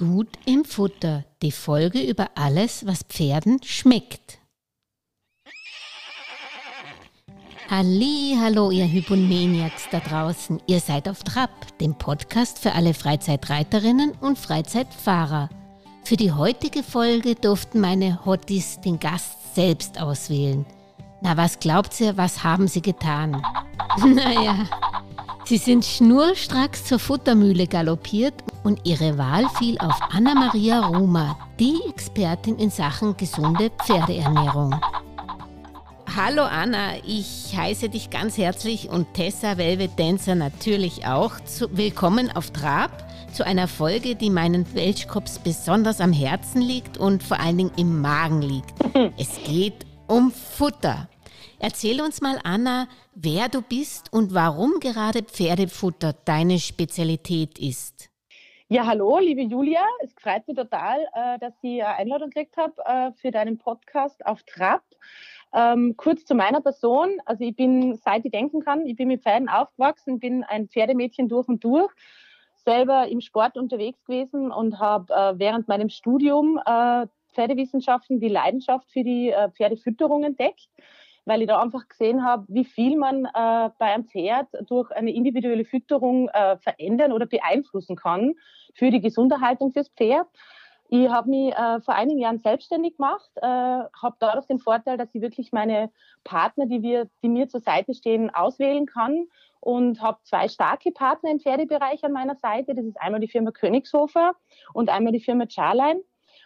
Gut im Futter, die Folge über alles, was Pferden schmeckt. Halli, hallo ihr Hypomaniacs da draußen. Ihr seid auf Trab, dem Podcast für alle Freizeitreiterinnen und Freizeitfahrer. Für die heutige Folge durften meine Hotties den Gast selbst auswählen. Na, was glaubt ihr, was haben sie getan? naja, sie sind schnurstracks zur Futtermühle galoppiert und ihre Wahl fiel auf Anna-Maria Ruma, die Expertin in Sachen gesunde Pferdeernährung. Hallo Anna, ich heiße dich ganz herzlich und Tessa Velvet Dancer natürlich auch. Zu, willkommen auf Trab zu einer Folge, die meinen Welschkops besonders am Herzen liegt und vor allen Dingen im Magen liegt. Es geht um Futter. Erzähl uns mal, Anna, wer du bist und warum gerade Pferdefutter deine Spezialität ist. Ja, hallo, liebe Julia. Es freut mich total, äh, dass ich eine Einladung gekriegt habe äh, für deinen Podcast auf Trab. Ähm, kurz zu meiner Person. Also ich bin, seit ich denken kann, ich bin mit Pferden aufgewachsen, bin ein Pferdemädchen durch und durch, selber im Sport unterwegs gewesen und habe äh, während meinem Studium äh, Pferdewissenschaften die Leidenschaft für die äh, Pferdefütterung entdeckt weil ich da einfach gesehen habe, wie viel man äh, bei einem Pferd durch eine individuelle Fütterung äh, verändern oder beeinflussen kann für die Gesunderhaltung fürs Pferd. Ich habe mich äh, vor einigen Jahren selbstständig gemacht, äh, habe dadurch den Vorteil, dass ich wirklich meine Partner, die, wir, die mir zur Seite stehen, auswählen kann und habe zwei starke Partner im Pferdebereich an meiner Seite. Das ist einmal die Firma Königshofer und einmal die Firma Charline.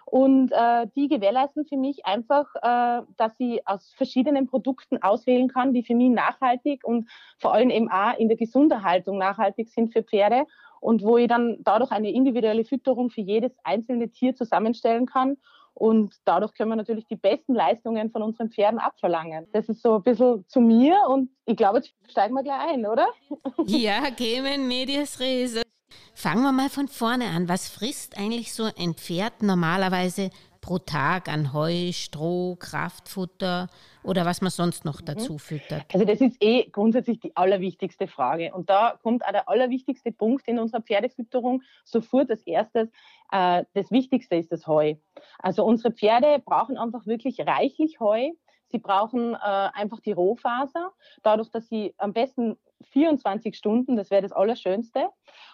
Und äh, die gewährleisten für mich einfach, äh, dass ich aus verschiedenen Produkten auswählen kann, die für mich nachhaltig und vor allem eben auch in der Gesunderhaltung nachhaltig sind für Pferde und wo ich dann dadurch eine individuelle Fütterung für jedes einzelne Tier zusammenstellen kann. Und dadurch können wir natürlich die besten Leistungen von unseren Pferden abverlangen. Das ist so ein bisschen zu mir und ich glaube, jetzt steigen wir gleich ein, oder? Ja, gehen medias res. Fangen wir mal von vorne an. Was frisst eigentlich so ein Pferd normalerweise pro Tag an Heu, Stroh, Kraftfutter oder was man sonst noch mhm. dazu füttert? Also das ist eh grundsätzlich die allerwichtigste Frage. Und da kommt auch der allerwichtigste Punkt in unserer Pferdefütterung sofort als erstes. Äh, das Wichtigste ist das Heu. Also unsere Pferde brauchen einfach wirklich reichlich Heu. Sie brauchen äh, einfach die Rohfaser, dadurch, dass sie am besten 24 Stunden, das wäre das Allerschönste.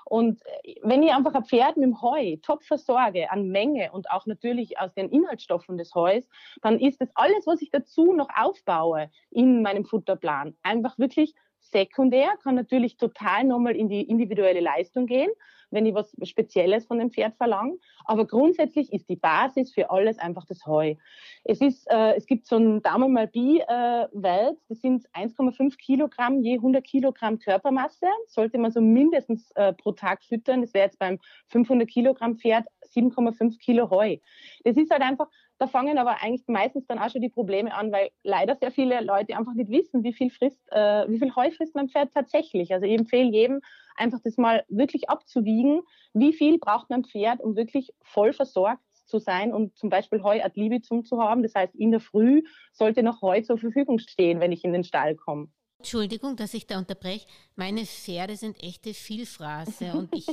Und äh, wenn ich einfach ein Pferd mit dem Heu top versorge an Menge und auch natürlich aus den Inhaltsstoffen des Heus, dann ist das alles, was ich dazu noch aufbaue in meinem Futterplan, einfach wirklich sekundär, kann natürlich total nochmal in die individuelle Leistung gehen wenn ich was Spezielles von dem Pferd verlange. Aber grundsätzlich ist die Basis für alles einfach das Heu. Es, ist, äh, es gibt so ein Daumen Bi äh, Welt, das sind 1,5 Kilogramm je 100 Kilogramm Körpermasse. Sollte man so mindestens äh, pro Tag füttern. Das wäre jetzt beim 500 Kilogramm Pferd 7,5 Kilo Heu. Das ist halt einfach da fangen aber eigentlich meistens dann auch schon die Probleme an, weil leider sehr viele Leute einfach nicht wissen, wie viel frisst, äh, wie viel Heu frisst mein Pferd tatsächlich. Also ich empfehle jedem einfach das mal wirklich abzuwiegen, wie viel braucht mein Pferd, um wirklich voll versorgt zu sein und zum Beispiel Heu ad libitum zu haben. Das heißt, in der Früh sollte noch Heu zur Verfügung stehen, wenn ich in den Stall komme. Entschuldigung, dass ich da unterbreche. Meine Pferde sind echte Vielfraße und ich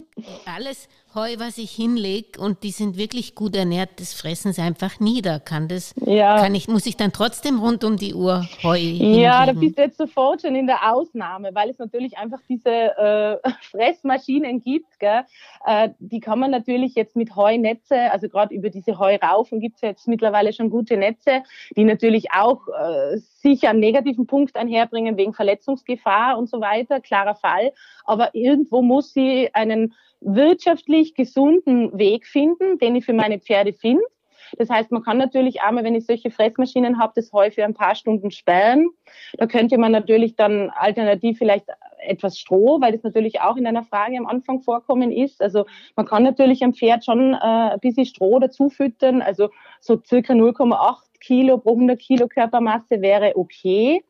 alles Heu, was ich hinlege und die sind wirklich gut ernährt, das fressen sie einfach nieder. Kann das, ja. kann ich, muss ich dann trotzdem rund um die Uhr Heu hingeben? Ja, da bist du jetzt sofort schon in der Ausnahme, weil es natürlich einfach diese äh, Fressmaschinen gibt. Gell? Äh, die kann man natürlich jetzt mit Heunetze, also gerade über diese Heuraufen gibt es jetzt mittlerweile schon gute Netze, die natürlich auch äh, sicher einen negativen Punkt einherbringen wegen Verletzungsgefahr und so weiter, klarer Fall. Aber irgendwo muss sie einen wirtschaftlich gesunden Weg finden, den ich für meine Pferde finde. Das heißt, man kann natürlich einmal, wenn ich solche Fressmaschinen habe, das Heu für ein paar Stunden sperren. Da könnte man natürlich dann alternativ vielleicht etwas Stroh, weil das natürlich auch in einer Frage am Anfang vorkommen ist. Also man kann natürlich am Pferd schon äh, ein bisschen Stroh dazu füttern. Also so circa 0,8 Kilo pro 100 Kilo Körpermasse wäre okay.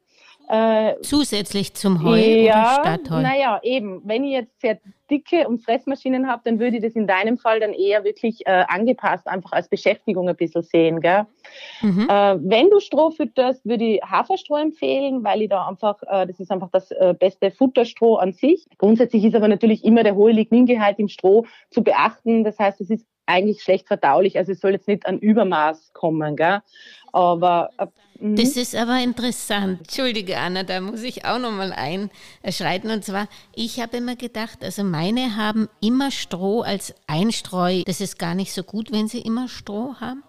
Äh, Zusätzlich zum Heu ja, oder Stadtheu? Naja, eben. Wenn ich jetzt sehr dicke und Fressmaschinen habe, dann würde ich das in deinem Fall dann eher wirklich äh, angepasst, einfach als Beschäftigung ein bisschen sehen. Gell? Mhm. Äh, wenn du Stroh fütterst, würde ich Haferstroh empfehlen, weil ich da einfach, äh, das ist einfach das äh, beste Futterstroh an sich. Grundsätzlich ist aber natürlich immer der hohe Ligningehalt im Stroh zu beachten. Das heißt, es ist eigentlich schlecht verdaulich. Also es soll jetzt nicht an Übermaß kommen, gell? Aber äh, mhm. das ist aber interessant. Entschuldige, Anna, da muss ich auch nochmal einschreiten. Und zwar, ich habe immer gedacht, also meine haben immer Stroh als Einstreu. Das ist gar nicht so gut, wenn sie immer Stroh haben.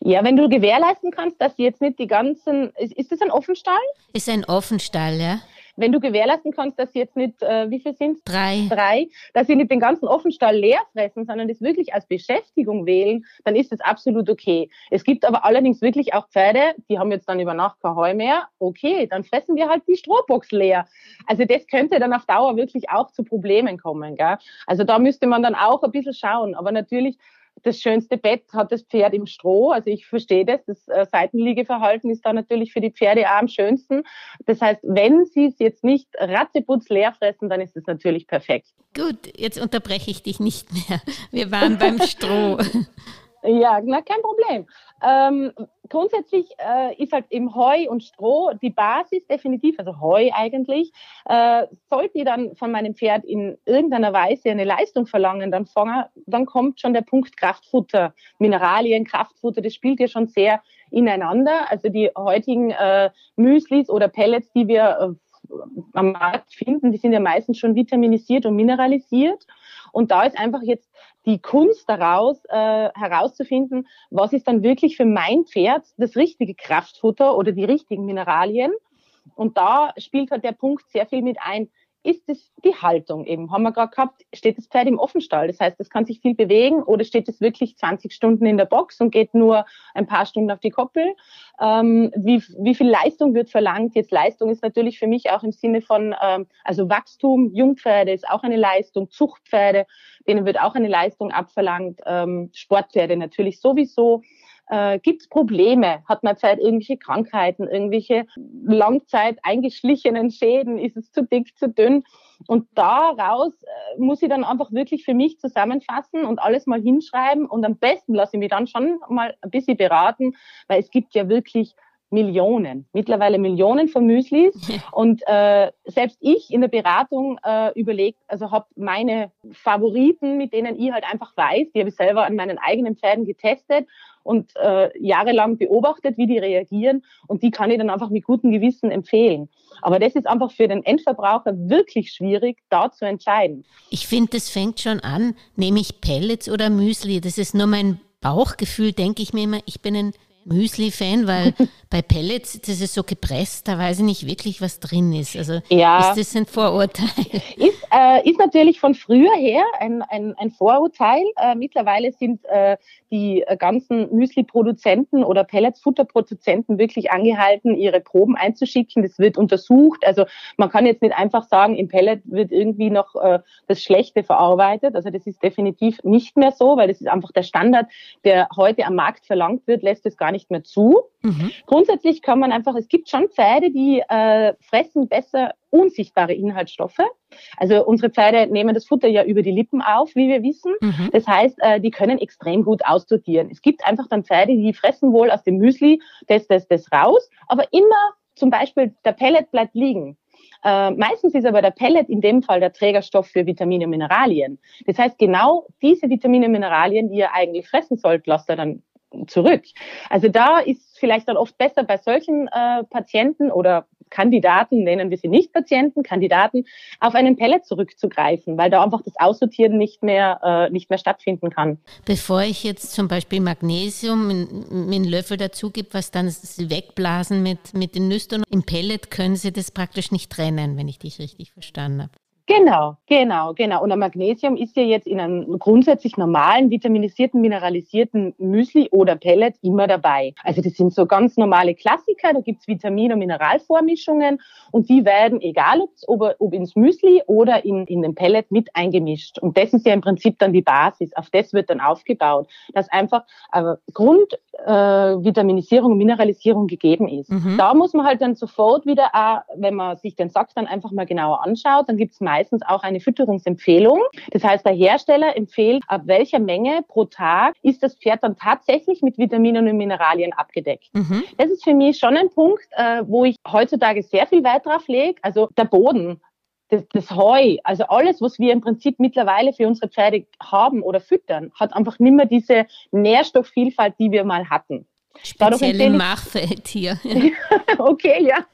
Ja, wenn du gewährleisten kannst, dass sie jetzt nicht die ganzen. Ist, ist das ein Offenstall? Ist ein Offenstall, ja. Wenn du gewährleisten kannst, dass sie jetzt nicht, äh, wie viel sind Drei. Drei, dass sie nicht den ganzen Offenstall leer fressen, sondern das wirklich als Beschäftigung wählen, dann ist das absolut okay. Es gibt aber allerdings wirklich auch Pferde, die haben jetzt dann über Nacht kein Heu mehr. Okay, dann fressen wir halt die Strohbox leer. Also das könnte dann auf Dauer wirklich auch zu Problemen kommen. Gell? Also da müsste man dann auch ein bisschen schauen. Aber natürlich das schönste Bett hat das Pferd im Stroh. Also ich verstehe das. Das äh, Seitenliegeverhalten ist da natürlich für die Pferde auch am schönsten. Das heißt, wenn sie es jetzt nicht ratzeputz leer fressen, dann ist es natürlich perfekt. Gut, jetzt unterbreche ich dich nicht mehr. Wir waren beim Stroh. Ja, na, kein Problem. Ähm, grundsätzlich äh, ist halt im Heu und Stroh die Basis definitiv, also Heu eigentlich. Äh, sollte ich dann von meinem Pferd in irgendeiner Weise eine Leistung verlangen, dann, fange, dann kommt schon der Punkt Kraftfutter, Mineralien, Kraftfutter, das spielt ja schon sehr ineinander. Also die heutigen äh, Müslis oder Pellets, die wir äh, am Markt finden, die sind ja meistens schon vitaminisiert und mineralisiert. Und da ist einfach jetzt die Kunst daraus äh, herauszufinden, was ist dann wirklich für mein Pferd das richtige Kraftfutter oder die richtigen Mineralien. Und da spielt halt der Punkt sehr viel mit ein ist es die Haltung eben. Haben wir gerade gehabt, steht das Pferd im Offenstall. Das heißt, es kann sich viel bewegen oder steht es wirklich 20 Stunden in der Box und geht nur ein paar Stunden auf die Koppel. Ähm, wie, wie viel Leistung wird verlangt? Jetzt Leistung ist natürlich für mich auch im Sinne von, ähm, also Wachstum, Jungpferde ist auch eine Leistung, Zuchtpferde, denen wird auch eine Leistung abverlangt, ähm, Sportpferde natürlich sowieso. Äh, Gibt es Probleme? Hat man Zeit irgendwelche Krankheiten, irgendwelche Langzeit eingeschlichenen Schäden? Ist es zu dick, zu dünn? Und daraus äh, muss ich dann einfach wirklich für mich zusammenfassen und alles mal hinschreiben. Und am besten lasse ich mich dann schon mal ein bisschen beraten, weil es gibt ja wirklich Millionen, mittlerweile Millionen von Müslis. Und äh, selbst ich in der Beratung äh, überlegt, also habe meine Favoriten, mit denen ich halt einfach weiß, die habe ich selber an meinen eigenen Pferden getestet und äh, jahrelang beobachtet, wie die reagieren. Und die kann ich dann einfach mit gutem Gewissen empfehlen. Aber das ist einfach für den Endverbraucher wirklich schwierig, da zu entscheiden. Ich finde, das fängt schon an, nehme ich Pellets oder Müsli. Das ist nur mein Bauchgefühl, denke ich mir immer, ich bin ein Müsli-Fan, weil bei Pellets, das ist so gepresst, da weiß ich nicht wirklich, was drin ist. Also ja. ist das ein Vorurteil? Ist, äh, ist natürlich von früher her ein, ein, ein Vorurteil. Äh, mittlerweile sind äh, die ganzen Müsli-Produzenten oder Pellets-Futterproduzenten wirklich angehalten, ihre Proben einzuschicken. Das wird untersucht. Also man kann jetzt nicht einfach sagen, im Pellet wird irgendwie noch äh, das Schlechte verarbeitet. Also das ist definitiv nicht mehr so, weil das ist einfach der Standard, der heute am Markt verlangt wird, lässt es gar nicht mehr zu. Mhm. Grundsätzlich kann man einfach, es gibt schon Pferde, die äh, fressen besser unsichtbare Inhaltsstoffe. Also unsere Pferde nehmen das Futter ja über die Lippen auf, wie wir wissen. Mhm. Das heißt, äh, die können extrem gut aussortieren. Es gibt einfach dann Pferde, die fressen wohl aus dem Müsli das, das, das raus, aber immer zum Beispiel der Pellet bleibt liegen. Äh, meistens ist aber der Pellet in dem Fall der Trägerstoff für Vitamine und Mineralien. Das heißt, genau diese Vitamine und Mineralien, die ihr eigentlich fressen sollt, lasst ihr dann zurück. Also da ist vielleicht dann oft besser bei solchen äh, Patienten oder Kandidaten, nennen wir sie nicht Patienten, Kandidaten, auf einen Pellet zurückzugreifen, weil da einfach das Aussortieren nicht mehr, äh, nicht mehr stattfinden kann. Bevor ich jetzt zum Beispiel Magnesium mit einem Löffel dazu gebe, was dann sie wegblasen mit, mit den Nüstern, im Pellet können Sie das praktisch nicht trennen, wenn ich dich richtig verstanden habe. Genau, genau, genau. Und das Magnesium ist ja jetzt in einem grundsätzlich normalen, vitaminisierten, mineralisierten Müsli oder Pellet immer dabei. Also das sind so ganz normale Klassiker. Da gibt's Vitamin- und Mineralvormischungen und die werden, egal ob, ob ins Müsli oder in, in den Pellet, mit eingemischt. Und das ist ja im Prinzip dann die Basis. Auf das wird dann aufgebaut, dass einfach äh, Grundvitaminisierung äh, und Mineralisierung gegeben ist. Mhm. Da muss man halt dann sofort wieder, auch, wenn man sich den Sack dann einfach mal genauer anschaut, dann gibt's meistens auch eine Fütterungsempfehlung. Das heißt, der Hersteller empfiehlt, ab welcher Menge pro Tag ist das Pferd dann tatsächlich mit Vitaminen und Mineralien abgedeckt. Mhm. Das ist für mich schon ein Punkt, äh, wo ich heutzutage sehr viel Wert drauf lege. Also der Boden das, das Heu, also alles, was wir im Prinzip mittlerweile für unsere Pferde haben oder füttern, hat einfach nicht mehr diese Nährstoffvielfalt, die wir mal hatten. Spezielle Machfeld hier. okay, ja.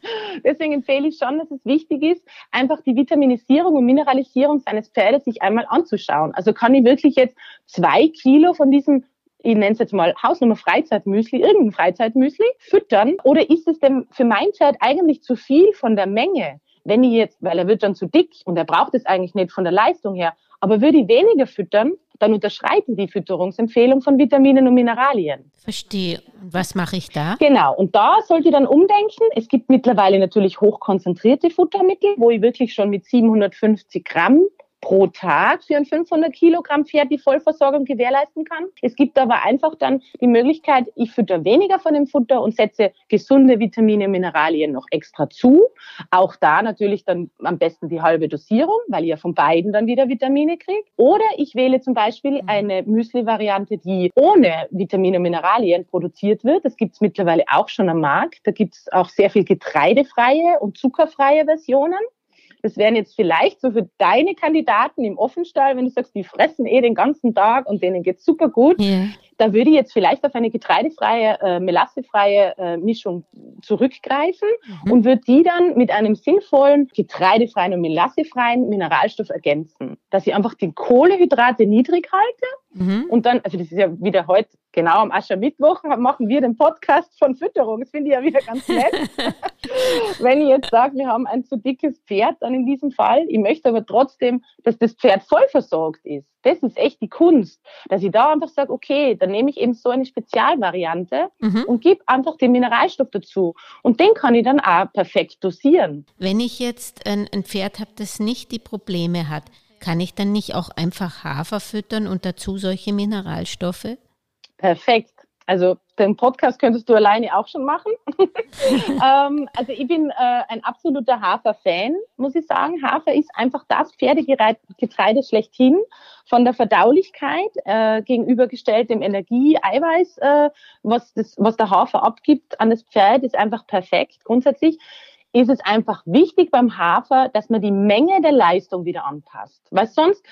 Deswegen empfehle ich schon, dass es wichtig ist, einfach die Vitaminisierung und Mineralisierung seines Pferdes sich einmal anzuschauen. Also kann ich wirklich jetzt zwei Kilo von diesem ich nenne es jetzt mal Hausnummer Freizeitmüsli, irgendein Freizeitmüsli, füttern? Oder ist es denn für mein Pferd eigentlich zu viel von der Menge? Wenn ich jetzt, weil er wird dann zu dick und er braucht es eigentlich nicht von der Leistung her, aber würde ich weniger füttern, dann unterschreiten die Fütterungsempfehlung von Vitaminen und Mineralien. Verstehe. Was mache ich da? Genau. Und da sollte ich dann umdenken. Es gibt mittlerweile natürlich hochkonzentrierte Futtermittel, wo ich wirklich schon mit 750 Gramm pro Tag für ein 500 Kilogramm Pferd die Vollversorgung gewährleisten kann. Es gibt aber einfach dann die Möglichkeit, ich fütter weniger von dem Futter und setze gesunde Vitamine, Mineralien noch extra zu. Auch da natürlich dann am besten die halbe Dosierung, weil ja von beiden dann wieder Vitamine kriege. Oder ich wähle zum Beispiel mhm. eine Müsli-Variante, die ohne Vitamine und Mineralien produziert wird. Das gibt es mittlerweile auch schon am Markt. Da gibt es auch sehr viel getreidefreie und zuckerfreie Versionen. Das wären jetzt vielleicht so für deine Kandidaten im Offenstall, wenn du sagst, die fressen eh den ganzen Tag und denen geht's super gut. Yeah. Da würde ich jetzt vielleicht auf eine getreidefreie, äh, melassefreie äh, Mischung zurückgreifen mhm. und würde die dann mit einem sinnvollen, getreidefreien und melassefreien Mineralstoff ergänzen. Dass ich einfach die Kohlehydrate niedrig halte mhm. und dann, also das ist ja wieder heute genau am Aschermittwoch machen wir den Podcast von Fütterung. Das finde ich ja wieder ganz nett. Wenn ich jetzt sage, wir haben ein zu dickes Pferd, dann in diesem Fall. Ich möchte aber trotzdem, dass das Pferd voll versorgt ist. Das ist echt die Kunst, dass ich da einfach sage, okay, dann nehme ich eben so eine Spezialvariante mhm. und gebe einfach den Mineralstoff dazu. Und den kann ich dann auch perfekt dosieren. Wenn ich jetzt ein, ein Pferd habe, das nicht die Probleme hat, kann ich dann nicht auch einfach Hafer füttern und dazu solche Mineralstoffe? Perfekt. Also den Podcast könntest du alleine auch schon machen. ähm, also ich bin äh, ein absoluter Hafer-Fan, muss ich sagen. Hafer ist einfach das Pferdegetreide schlechthin von der Verdaulichkeit äh, gegenübergestellt dem Energie-Eiweiß, äh, was, das, was der Hafer abgibt an das Pferd, ist einfach perfekt. Grundsätzlich ist es einfach wichtig beim Hafer, dass man die Menge der Leistung wieder anpasst. Weil sonst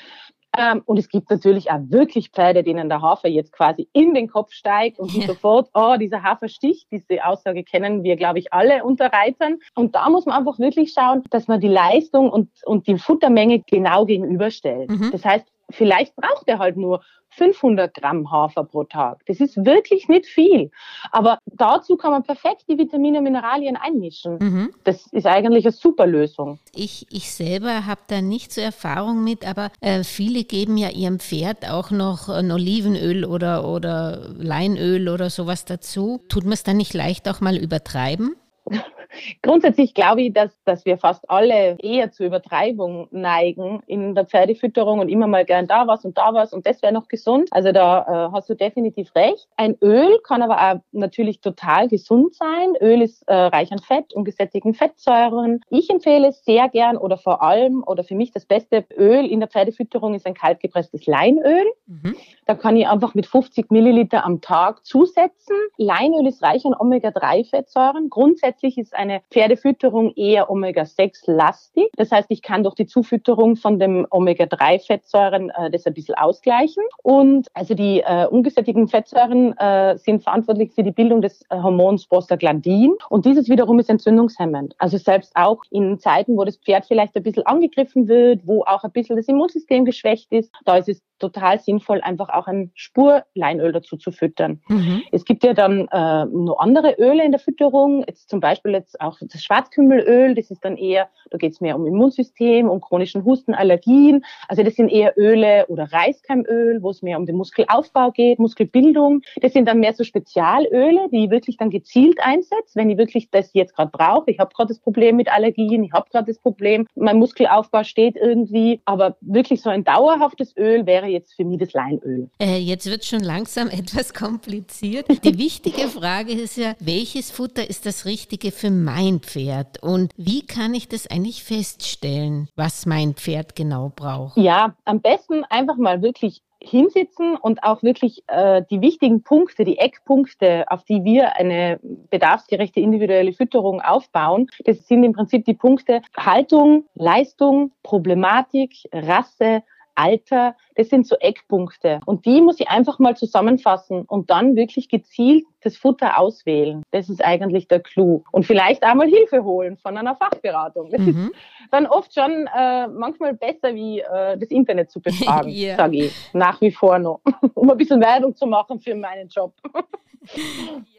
ähm, und es gibt natürlich auch wirklich Pferde, denen der Hafer jetzt quasi in den Kopf steigt und ja. sofort, oh, dieser Hafer sticht. Diese Aussage kennen wir, glaube ich, alle unter Reitern. Und da muss man einfach wirklich schauen, dass man die Leistung und, und die Futtermenge genau gegenüberstellt. Mhm. Das heißt, vielleicht braucht er halt nur 500 Gramm Hafer pro Tag. Das ist wirklich nicht viel. Aber dazu kann man perfekt die Vitamine und Mineralien einmischen. Mhm. Das ist eigentlich eine super Lösung. Ich, ich selber habe da nicht so Erfahrung mit, aber äh, viele geben ja ihrem Pferd auch noch ein Olivenöl oder, oder Leinöl oder sowas dazu. Tut man es dann nicht leicht auch mal übertreiben? Grundsätzlich glaube ich, dass, dass wir fast alle eher zur Übertreibung neigen in der Pferdefütterung und immer mal gern da was und da was und das wäre noch gesund. Also da äh, hast du definitiv recht. Ein Öl kann aber auch natürlich total gesund sein. Öl ist äh, reich an Fett und gesättigten Fettsäuren. Ich empfehle sehr gern oder vor allem oder für mich das beste Öl in der Pferdefütterung ist ein kaltgepresstes Leinöl. Mhm. Da kann ich einfach mit 50 Milliliter am Tag zusetzen. Leinöl ist reich an Omega-3-Fettsäuren. Grundsätzlich ist eine Pferdefütterung eher Omega-6-lastig. Das heißt, ich kann durch die Zufütterung von dem Omega-3-Fettsäuren äh, das ein bisschen ausgleichen. Und also die äh, ungesättigten Fettsäuren äh, sind verantwortlich für die Bildung des äh, Hormons Prostaglandin. Und dieses wiederum ist entzündungshemmend. Also selbst auch in Zeiten, wo das Pferd vielleicht ein bisschen angegriffen wird, wo auch ein bisschen das Immunsystem geschwächt ist, da ist es total sinnvoll, einfach auch ein Spurleinöl dazu zu füttern. Mhm. Es gibt ja dann äh, noch andere Öle in der Fütterung, jetzt zum Beispiel jetzt auch das Schwarzkümmelöl, das ist dann eher, da geht es mehr um Immunsystem, um chronischen Husten, Allergien. Also das sind eher Öle oder Reiskeimöl, wo es mehr um den Muskelaufbau geht, Muskelbildung. Das sind dann mehr so Spezialöle, die ich wirklich dann gezielt einsetze, wenn ich wirklich das jetzt gerade brauche. Ich habe gerade das Problem mit Allergien, ich habe gerade das Problem, mein Muskelaufbau steht irgendwie, aber wirklich so ein dauerhaftes Öl wäre jetzt für mich das Leinöl. Äh, jetzt wird schon langsam etwas kompliziert. Die wichtige Frage ist ja, welches Futter ist das Richtige für mein Pferd und wie kann ich das eigentlich feststellen, was mein Pferd genau braucht? Ja, am besten einfach mal wirklich hinsitzen und auch wirklich äh, die wichtigen Punkte, die Eckpunkte, auf die wir eine bedarfsgerechte individuelle Fütterung aufbauen, das sind im Prinzip die Punkte Haltung, Leistung, Problematik, Rasse, Alter, das sind so Eckpunkte. Und die muss ich einfach mal zusammenfassen und dann wirklich gezielt das Futter auswählen. Das ist eigentlich der Clou. Und vielleicht einmal Hilfe holen von einer Fachberatung. Das mhm. ist dann oft schon äh, manchmal besser, wie äh, das Internet zu befragen, yeah. sage ich nach wie vor noch, um ein bisschen Werbung zu machen für meinen Job.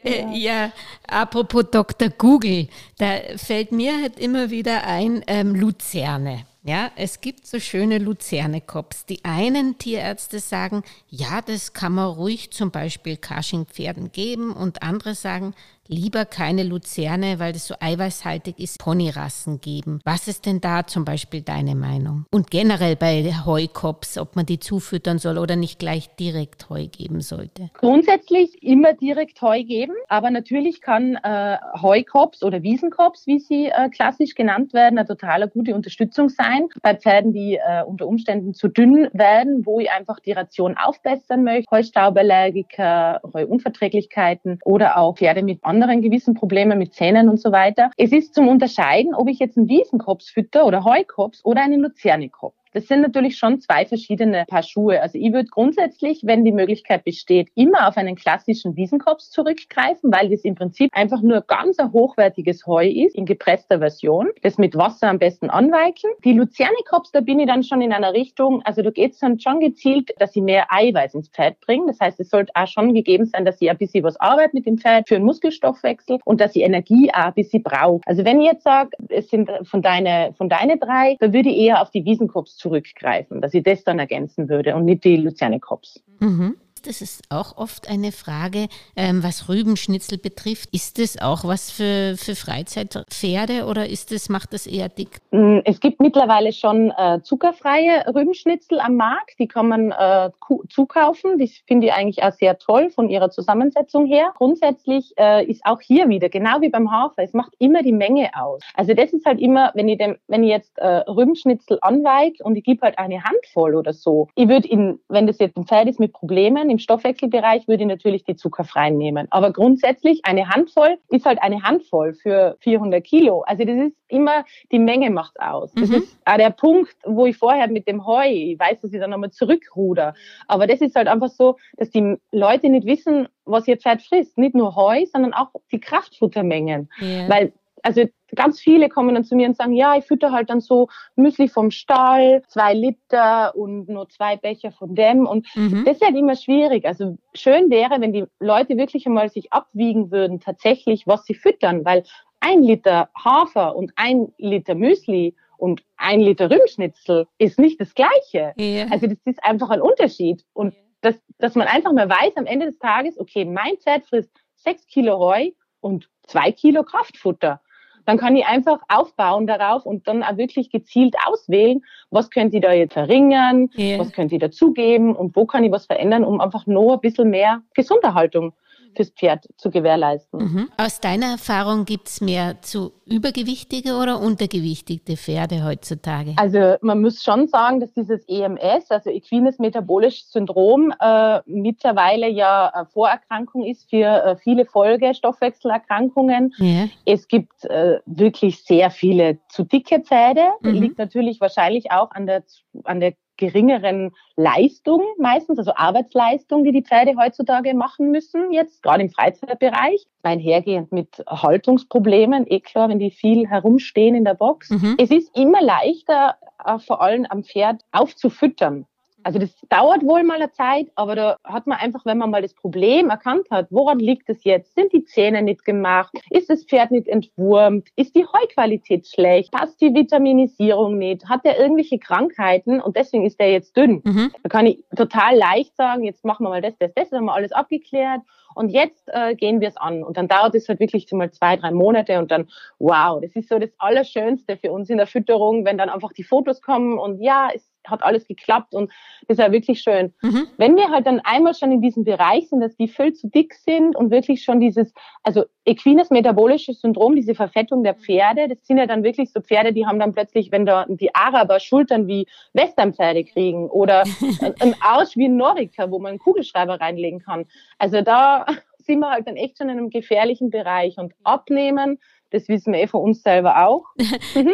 ja. ja, apropos Dr. Google, da fällt mir halt immer wieder ein ähm, Luzerne. Ja, es gibt so schöne Luzerne-Cops. Die einen Tierärzte sagen, ja, das kann man ruhig zum Beispiel Cushing-Pferden geben und andere sagen, lieber keine Luzerne, weil das so eiweißhaltig ist, Ponyrassen geben. Was ist denn da zum Beispiel deine Meinung? Und generell bei Heukops, ob man die zufüttern soll oder nicht gleich direkt Heu geben sollte? Grundsätzlich immer direkt Heu geben, aber natürlich kann äh, Heukops oder Wiesenkops, wie sie äh, klassisch genannt werden, eine total gute Unterstützung sein. Bei Pferden, die äh, unter Umständen zu dünn werden, wo ich einfach die Ration aufbessern möchte, Heustauballergiker, Heuunverträglichkeiten oder auch Pferde mit anderen anderen gewissen Probleme mit Zähnen und so weiter. Es ist zum Unterscheiden, ob ich jetzt einen Wiesenkops fütter oder Heukops oder einen Luzernekops. Das sind natürlich schon zwei verschiedene Paar Schuhe. Also ich würde grundsätzlich, wenn die Möglichkeit besteht, immer auf einen klassischen Wiesenkops zurückgreifen, weil das im Prinzip einfach nur ganz ein hochwertiges Heu ist, in gepresster Version, das mit Wasser am besten anweichen. Die Luzerne-Kops, da bin ich dann schon in einer Richtung, also da geht es dann schon gezielt, dass ich mehr Eiweiß ins Pferd bringe. Das heißt, es sollte auch schon gegeben sein, dass ich ein bisschen was arbeite mit dem Pferd für einen Muskelstoffwechsel und dass ich Energie auch ein bisschen brauche. Also wenn ich jetzt sage, es sind von deine, von deine drei, da würde ich eher auf die Wiesenkops zurückgreifen, dass ich das dann ergänzen würde und nicht die Luzerne Kops. Mhm. Das ist auch oft eine Frage, ähm, was Rübenschnitzel betrifft. Ist das auch was für, für Freizeitpferde oder ist das, macht das eher dick? Mm, es gibt mittlerweile schon äh, zuckerfreie Rübenschnitzel am Markt. Die kann man äh, zukaufen. Die finde ich eigentlich auch sehr toll von ihrer Zusammensetzung her. Grundsätzlich äh, ist auch hier wieder, genau wie beim Hafer, es macht immer die Menge aus. Also das ist halt immer, wenn ich, dem, wenn ich jetzt äh, Rübenschnitzel anweige und ich gebe halt eine Handvoll oder so. Ich würde wenn das jetzt ein Pferd ist mit Problemen, im Stoffwechselbereich würde ich natürlich die zuckerfreien nehmen. Aber grundsätzlich eine Handvoll ist halt eine Handvoll für 400 Kilo. Also das ist immer, die Menge macht aus. Das mhm. ist auch der Punkt, wo ich vorher mit dem Heu, ich weiß, dass ich dann nochmal zurückruder. Aber das ist halt einfach so, dass die Leute nicht wissen, was ihr Pferd frisst. Nicht nur Heu, sondern auch die Kraftfuttermengen. Yeah. Weil also ganz viele kommen dann zu mir und sagen, ja, ich fütter halt dann so Müsli vom Stall, zwei Liter und nur zwei Becher von dem. Und mhm. das ist halt immer schwierig. Also schön wäre, wenn die Leute wirklich einmal sich abwiegen würden, tatsächlich, was sie füttern, weil ein Liter Hafer und ein Liter Müsli und ein Liter Rübenschnitzel ist nicht das Gleiche. Ja. Also das ist einfach ein Unterschied. Und dass, dass man einfach mal weiß am Ende des Tages, okay, mein Pferd frisst sechs Kilo Heu und zwei Kilo Kraftfutter dann kann ich einfach aufbauen darauf und dann auch wirklich gezielt auswählen, was könnte ich da jetzt verringern, yeah. was könnte ich dazugeben und wo kann ich was verändern, um einfach nur ein bisschen mehr Gesunderhaltung fürs Pferd zu gewährleisten. Mhm. Aus deiner Erfahrung gibt es mehr zu übergewichtige oder untergewichtige Pferde heutzutage? Also man muss schon sagen, dass dieses EMS, also equines metabolisches Syndrom, äh, mittlerweile ja eine Vorerkrankung ist für äh, viele Folgestoffwechselerkrankungen. Ja. Es gibt äh, wirklich sehr viele zu dicke Pferde. Mhm. Liegt natürlich wahrscheinlich auch an der, an der geringeren Leistung meistens, also Arbeitsleistung, die die Pferde heutzutage machen müssen, jetzt gerade im Freizeitbereich, einhergehend mit Haltungsproblemen, eh klar, wenn die viel herumstehen in der Box. Mhm. Es ist immer leichter, äh, vor allem am Pferd aufzufüttern. Also das dauert wohl mal eine Zeit, aber da hat man einfach, wenn man mal das Problem erkannt hat, woran liegt es jetzt? Sind die Zähne nicht gemacht? Ist das Pferd nicht entwurmt? Ist die Heuqualität schlecht? Passt die Vitaminisierung nicht? Hat er irgendwelche Krankheiten und deswegen ist er jetzt dünn? Mhm. Da kann ich total leicht sagen, jetzt machen wir mal das, das, das, dann haben wir alles abgeklärt und jetzt äh, gehen wir es an. Und dann dauert es halt wirklich mal zwei, drei Monate und dann, wow, das ist so das Allerschönste für uns in der Fütterung, wenn dann einfach die Fotos kommen und ja, es hat alles geklappt und das ja wirklich schön. Mhm. Wenn wir halt dann einmal schon in diesem Bereich sind, dass die viel zu dick sind und wirklich schon dieses, also equines metabolisches Syndrom, diese Verfettung der Pferde, das sind ja dann wirklich so Pferde, die haben dann plötzlich, wenn da die Araber Schultern wie Westernpferde kriegen oder ein Arsch wie ein Noriker, wo man einen Kugelschreiber reinlegen kann. Also da sind wir halt dann echt schon in einem gefährlichen Bereich und abnehmen, das wissen wir eh von uns selber auch, mhm.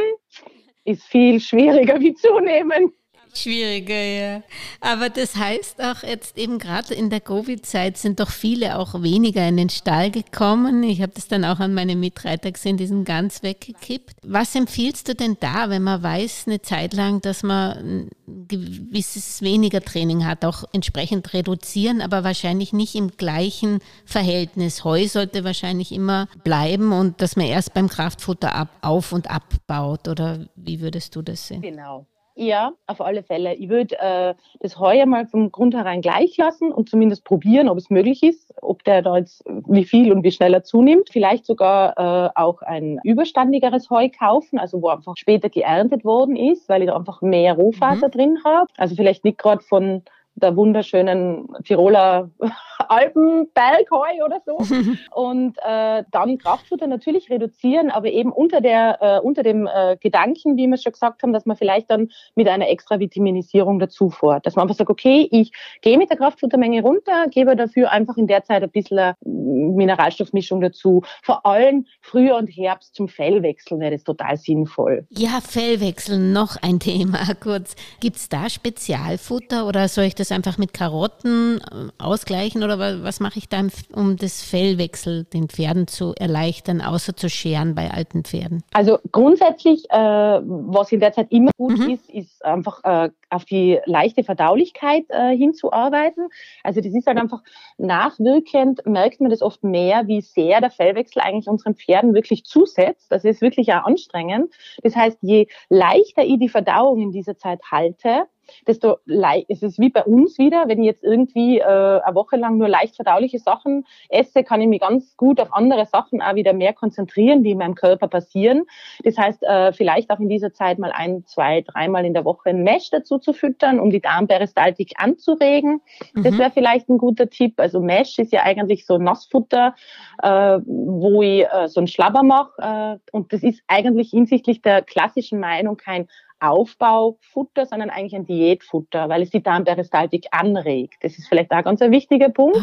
ist viel schwieriger wie zunehmen. Schwieriger, ja. Aber das heißt auch jetzt eben gerade in der Covid-Zeit sind doch viele auch weniger in den Stall gekommen. Ich habe das dann auch an meine Mitreiter gesehen, die sind ganz weggekippt. Was empfiehlst du denn da, wenn man weiß eine Zeit lang, dass man ein gewisses weniger Training hat, auch entsprechend reduzieren, aber wahrscheinlich nicht im gleichen Verhältnis. Heu sollte wahrscheinlich immer bleiben und dass man erst beim Kraftfutter ab, auf und abbaut. Oder wie würdest du das sehen? Genau. Ja, auf alle Fälle. Ich würde äh, das heuer mal vom Grund herein gleich lassen und zumindest probieren, ob es möglich ist, ob der da jetzt wie viel und wie schnell er zunimmt. Vielleicht sogar äh, auch ein überstandigeres Heu kaufen, also wo einfach später geerntet worden ist, weil ich da einfach mehr Rohfaser mhm. drin habe. Also vielleicht nicht gerade von der wunderschönen Tiroler Alpenbergheu oder so. und äh, dann Kraftfutter natürlich reduzieren, aber eben unter, der, äh, unter dem äh, Gedanken, wie wir schon gesagt haben, dass man vielleicht dann mit einer extra Vitaminisierung dazu fährt. Dass man einfach sagt, okay, ich gehe mit der Kraftfuttermenge runter, gebe dafür einfach in der Zeit ein bisschen Mineralstoffmischung dazu. Vor allem Frühjahr und Herbst zum Fellwechsel wäre das total sinnvoll. Ja, Fellwechsel, noch ein Thema kurz. Gibt es da Spezialfutter oder soll ich das einfach mit Karotten äh, ausgleichen oder was mache ich da, um das Fellwechsel den Pferden zu erleichtern, außer zu scheren bei alten Pferden? Also grundsätzlich, äh, was in der Zeit immer gut mhm. ist, ist einfach äh, auf die leichte Verdaulichkeit äh, hinzuarbeiten. Also das ist halt einfach nachwirkend, merkt man das oft mehr, wie sehr der Fellwechsel eigentlich unseren Pferden wirklich zusetzt. Das ist wirklich auch anstrengend. Das heißt, je leichter ich die Verdauung in dieser Zeit halte, desto es ist wie bei uns wieder, wenn ich jetzt irgendwie äh, eine Woche lang nur leicht verdauliche Sachen esse, kann ich mich ganz gut auf andere Sachen auch wieder mehr konzentrieren, die in meinem Körper passieren. Das heißt, äh, vielleicht auch in dieser Zeit mal ein, zwei, dreimal in der Woche ein Mesh dazu zu füttern, um die Darmperistaltik anzuregen. Mhm. Das wäre vielleicht ein guter Tipp. Also Mesh ist ja eigentlich so Nassfutter, äh, wo ich äh, so einen Schlabber mache. Äh, und das ist eigentlich hinsichtlich der klassischen Meinung kein Aufbaufutter, sondern eigentlich ein Diätfutter, weil es die Darmperistaltik anregt. Das ist vielleicht auch ganz ein wichtiger Punkt.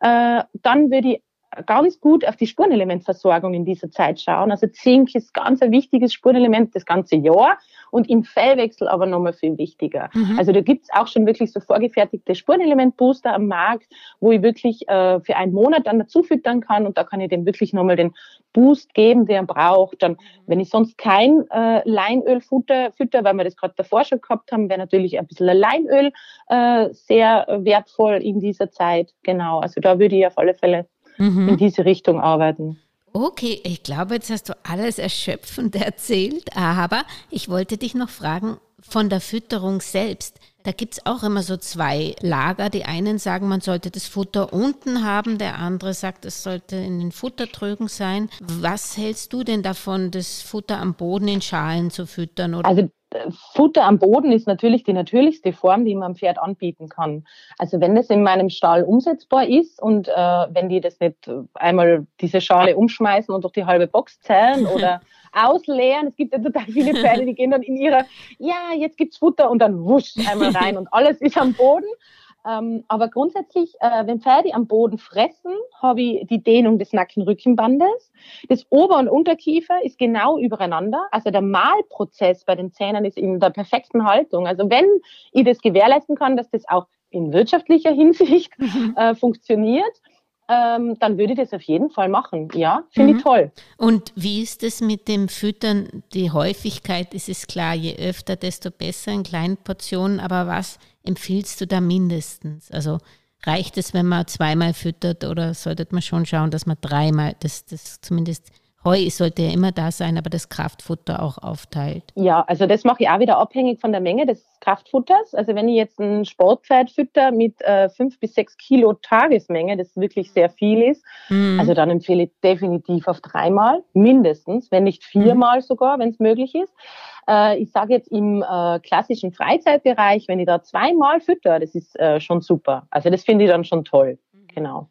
Äh, dann würde ich ganz gut auf die Spurenelementversorgung in dieser Zeit schauen. Also Zink ist ganz ein wichtiges Spurenelement das ganze Jahr und im Fellwechsel aber nochmal viel wichtiger. Mhm. Also da gibt's auch schon wirklich so vorgefertigte Spurenelementbooster am Markt, wo ich wirklich äh, für einen Monat dann dazu füttern kann und da kann ich dem wirklich nochmal den Boost geben, den er braucht. Dann, wenn ich sonst kein äh, Leinölfutter fütter, weil wir das gerade davor schon gehabt haben, wäre natürlich ein bisschen Leinöl äh, sehr wertvoll in dieser Zeit. Genau, also da würde ich auf alle Fälle mhm. in diese Richtung arbeiten. Okay, ich glaube, jetzt hast du alles erschöpfend erzählt, aber ich wollte dich noch fragen von der Fütterung selbst. Da gibt es auch immer so zwei Lager. Die einen sagen, man sollte das Futter unten haben, der andere sagt, es sollte in den Futtertrögen sein. Was hältst du denn davon, das Futter am Boden in Schalen zu füttern? Oder? Also Futter am Boden ist natürlich die natürlichste Form, die man dem Pferd anbieten kann. Also wenn das in meinem Stall umsetzbar ist und äh, wenn die das nicht einmal diese Schale umschmeißen und durch die halbe Box zählen oder ausleeren. Es gibt ja total viele Pferde, die gehen dann in ihre, ja, jetzt gibt's Futter und dann wusch einmal rein und alles ist am Boden. Ähm, aber grundsätzlich, äh, wenn Pferde am Boden fressen, habe ich die Dehnung des Nacken-Rückenbandes. Das Ober- und Unterkiefer ist genau übereinander. Also der Mahlprozess bei den Zähnen ist in der perfekten Haltung. Also wenn ich das gewährleisten kann, dass das auch in wirtschaftlicher Hinsicht äh, funktioniert, ähm, dann würde ich das auf jeden Fall machen. Ja, finde mhm. ich toll. Und wie ist es mit dem Füttern? Die Häufigkeit ist es klar, je öfter, desto besser in kleinen Portionen. Aber was empfiehlst du da mindestens? Also reicht es, wenn man zweimal füttert oder sollte man schon schauen, dass man dreimal, das, das zumindest Heu sollte ja immer da sein, aber das Kraftfutter auch aufteilt. Ja, also das mache ich auch wieder abhängig von der Menge des Kraftfutters. Also wenn ich jetzt ein Sportpferd fütter mit äh, fünf bis sechs Kilo Tagesmenge, das wirklich sehr viel ist, mhm. also dann empfehle ich definitiv auf dreimal, mindestens, wenn nicht viermal mhm. sogar, wenn es möglich ist. äh, ich sage jetzt im äh, klassischen Freizeitbereich, wenn ich da zweimal fütter, das ist äh, schon super. Also das finde ich dann schon toll. Mhm. Genau.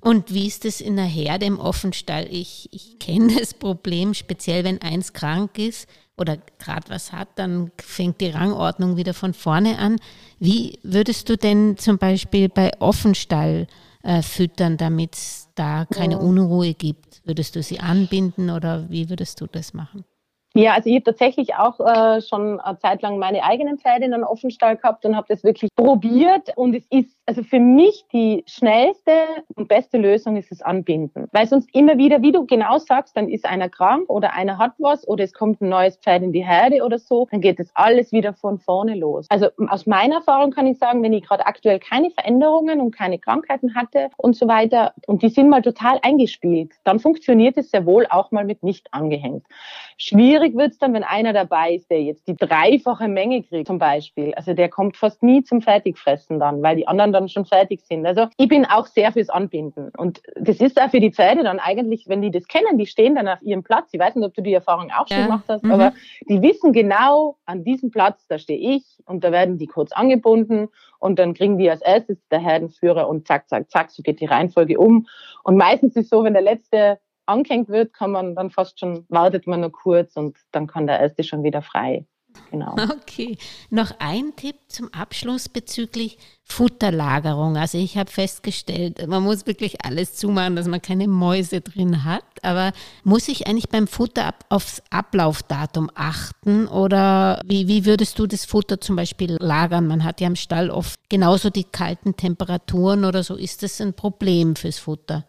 Und wie ist es in der Herde im Offenstall? Ich, ich kenne das Problem, speziell wenn eins krank ist oder gerade was hat, dann fängt die Rangordnung wieder von vorne an. Wie würdest du denn zum Beispiel bei Offenstall äh, füttern, damit es da keine Unruhe gibt? Würdest du sie anbinden oder wie würdest du das machen? Ja, also ich habe tatsächlich auch äh, schon eine Zeit lang meine eigenen Pferde in einem Offenstall gehabt und habe das wirklich probiert. Und es ist also für mich die schnellste und beste Lösung ist das Anbinden. Weil sonst immer wieder, wie du genau sagst, dann ist einer krank oder einer hat was oder es kommt ein neues Pferd in die Herde oder so, dann geht das alles wieder von vorne los. Also aus meiner Erfahrung kann ich sagen, wenn ich gerade aktuell keine Veränderungen und keine Krankheiten hatte und so weiter und die sind mal total eingespielt, dann funktioniert es sehr wohl auch mal mit nicht angehängt. Schwierig wird es dann, wenn einer dabei ist, der jetzt die dreifache Menge kriegt zum Beispiel. Also der kommt fast nie zum Fertigfressen dann, weil die anderen dann schon fertig sind. Also ich bin auch sehr fürs Anbinden. Und das ist auch für die Pferde dann eigentlich, wenn die das kennen, die stehen dann auf ihrem Platz. Ich weiß nicht, ob du die Erfahrung auch schon ja. gemacht hast, mhm. aber die wissen genau, an diesem Platz, da stehe ich und da werden die kurz angebunden und dann kriegen die als erstes der Herdenführer und zack, zack, zack, so geht die Reihenfolge um. Und meistens ist es so, wenn der letzte angehängt wird, kann man dann fast schon, wartet man nur kurz und dann kann der erste schon wieder frei Genau. Okay. Noch ein Tipp zum Abschluss bezüglich Futterlagerung. Also ich habe festgestellt, man muss wirklich alles zumachen, dass man keine Mäuse drin hat. Aber muss ich eigentlich beim Futter ab, aufs Ablaufdatum achten? Oder wie, wie würdest du das Futter zum Beispiel lagern? Man hat ja im Stall oft genauso die kalten Temperaturen oder so. Ist das ein Problem fürs Futter?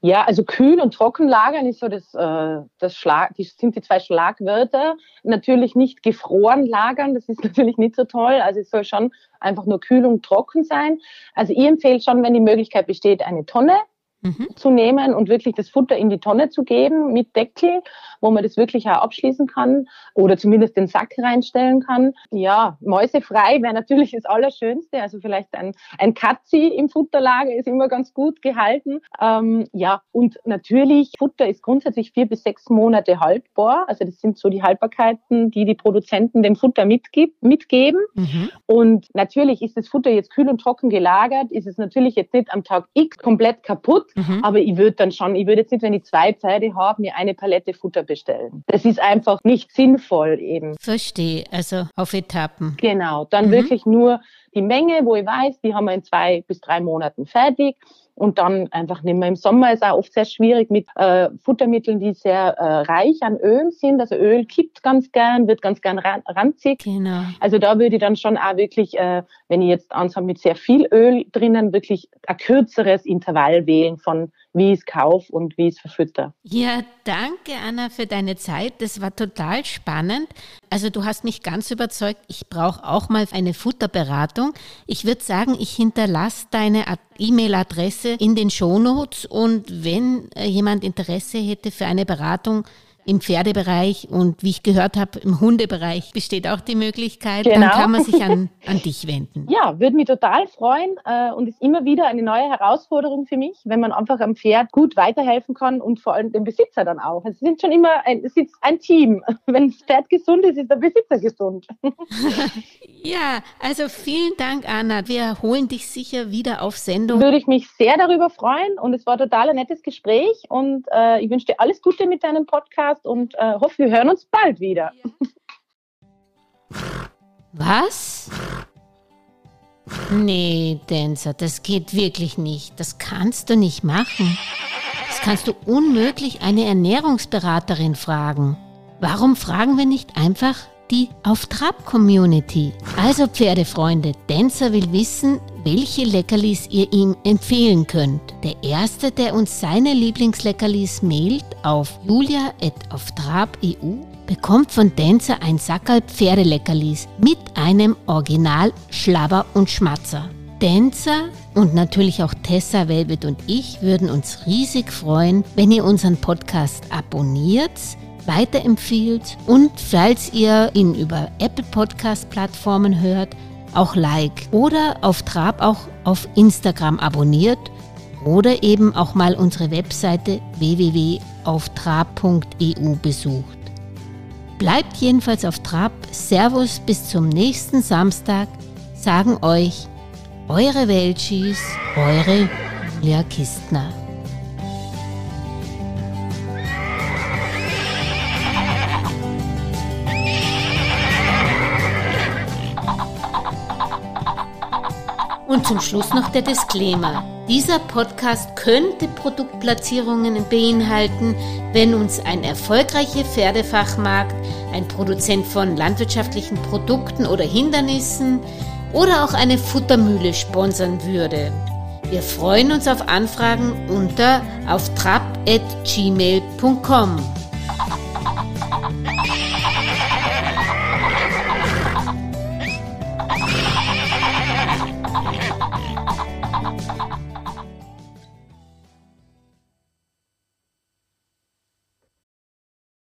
Ja, also kühl und trocken lagern ist so das, äh, das Schlag, die sind die zwei Schlagwörter. Natürlich nicht gefroren lagern, das ist natürlich nicht so toll. Also es soll schon einfach nur kühl und trocken sein. Also ich empfehle schon, wenn die Möglichkeit besteht, eine Tonne mhm. zu nehmen und wirklich das Futter in die Tonne zu geben mit Deckel, wo man das wirklich auch abschließen kann oder zumindest den Sack reinstellen kann. Ja, mäusefrei wäre natürlich das Allerschönste. Also vielleicht ein, ein Katzi im Futterlager ist immer ganz gut gehalten. Ähm, ja, und natürlich, Futter ist grundsätzlich vier bis sechs Monate haltbar. Also das sind so die Haltbarkeiten, die die Produzenten dem Futter mitgib, mitgeben. Mhm. Und natürlich ist das Futter jetzt kühl und trocken gelagert, ist es natürlich jetzt nicht am Tag X komplett kaputt, Mhm. Aber ich würde dann schon, ich würde jetzt nicht, wenn ich zwei Pferde habe, mir eine Palette Futter bestellen. Das ist einfach nicht sinnvoll eben. Verstehe, also auf Etappen. Genau, dann mhm. wirklich nur die Menge, wo ich weiß, die haben wir in zwei bis drei Monaten fertig und dann einfach nicht mehr. Im Sommer ist auch oft sehr schwierig mit äh, Futtermitteln, die sehr äh, reich an Öl sind. Also Öl kippt ganz gern, wird ganz gern ranzig. Genau. Also da würde ich dann schon auch wirklich, äh, wenn ich jetzt eins habe mit sehr viel Öl drinnen, wirklich ein kürzeres Intervall wählen von wie ich es kaufe und wie ich es verfütter. Ja, danke Anna für deine Zeit. Das war total spannend. Also du hast mich ganz überzeugt. Ich brauche auch mal eine Futterberatung. Ich würde sagen, ich hinterlasse deine E-Mail-Adresse in den Shownotes und wenn äh, jemand Interesse hätte für eine Beratung, im Pferdebereich und wie ich gehört habe, im Hundebereich besteht auch die Möglichkeit. Genau. Dann kann man sich an, an dich wenden. Ja, würde mich total freuen äh, und ist immer wieder eine neue Herausforderung für mich, wenn man einfach am Pferd gut weiterhelfen kann und vor allem dem Besitzer dann auch. Es sind schon immer ein, es ist ein Team. Wenn das Pferd gesund ist, ist der Besitzer gesund. ja, also vielen Dank, Anna. Wir holen dich sicher wieder auf Sendung. Würde ich mich sehr darüber freuen und es war total ein nettes Gespräch und äh, ich wünsche dir alles Gute mit deinem Podcast Podcast und äh, hoffe, wir hören uns bald wieder. Was? Nee, Dancer, das geht wirklich nicht. Das kannst du nicht machen. Das kannst du unmöglich eine Ernährungsberaterin fragen. Warum fragen wir nicht einfach die Auf Trab Community? Also Pferdefreunde, Dancer will wissen, welche Leckerlis ihr ihm empfehlen könnt. Der erste, der uns seine Lieblingsleckerlis mailt auf julia.auftrab.eu, bekommt von Dancer ein Sackerl Pferdeleckerlis mit einem Original Schlabber und Schmatzer. Dancer und natürlich auch Tessa, Velvet und ich würden uns riesig freuen, wenn ihr unseren Podcast abonniert, weiterempfiehlt und falls ihr ihn über Apple Podcast Plattformen hört, auch Like oder auf Trab auch auf Instagram abonniert oder eben auch mal unsere Webseite www.auftrab.eu besucht. Bleibt jedenfalls auf Trab. Servus bis zum nächsten Samstag. Sagen euch eure Welchis, eure Julia Kistner. Zum Schluss noch der Disclaimer. Dieser Podcast könnte Produktplatzierungen beinhalten, wenn uns ein erfolgreicher Pferdefachmarkt, ein Produzent von landwirtschaftlichen Produkten oder Hindernissen oder auch eine Futtermühle sponsern würde. Wir freuen uns auf Anfragen unter auf trap.gmail.com.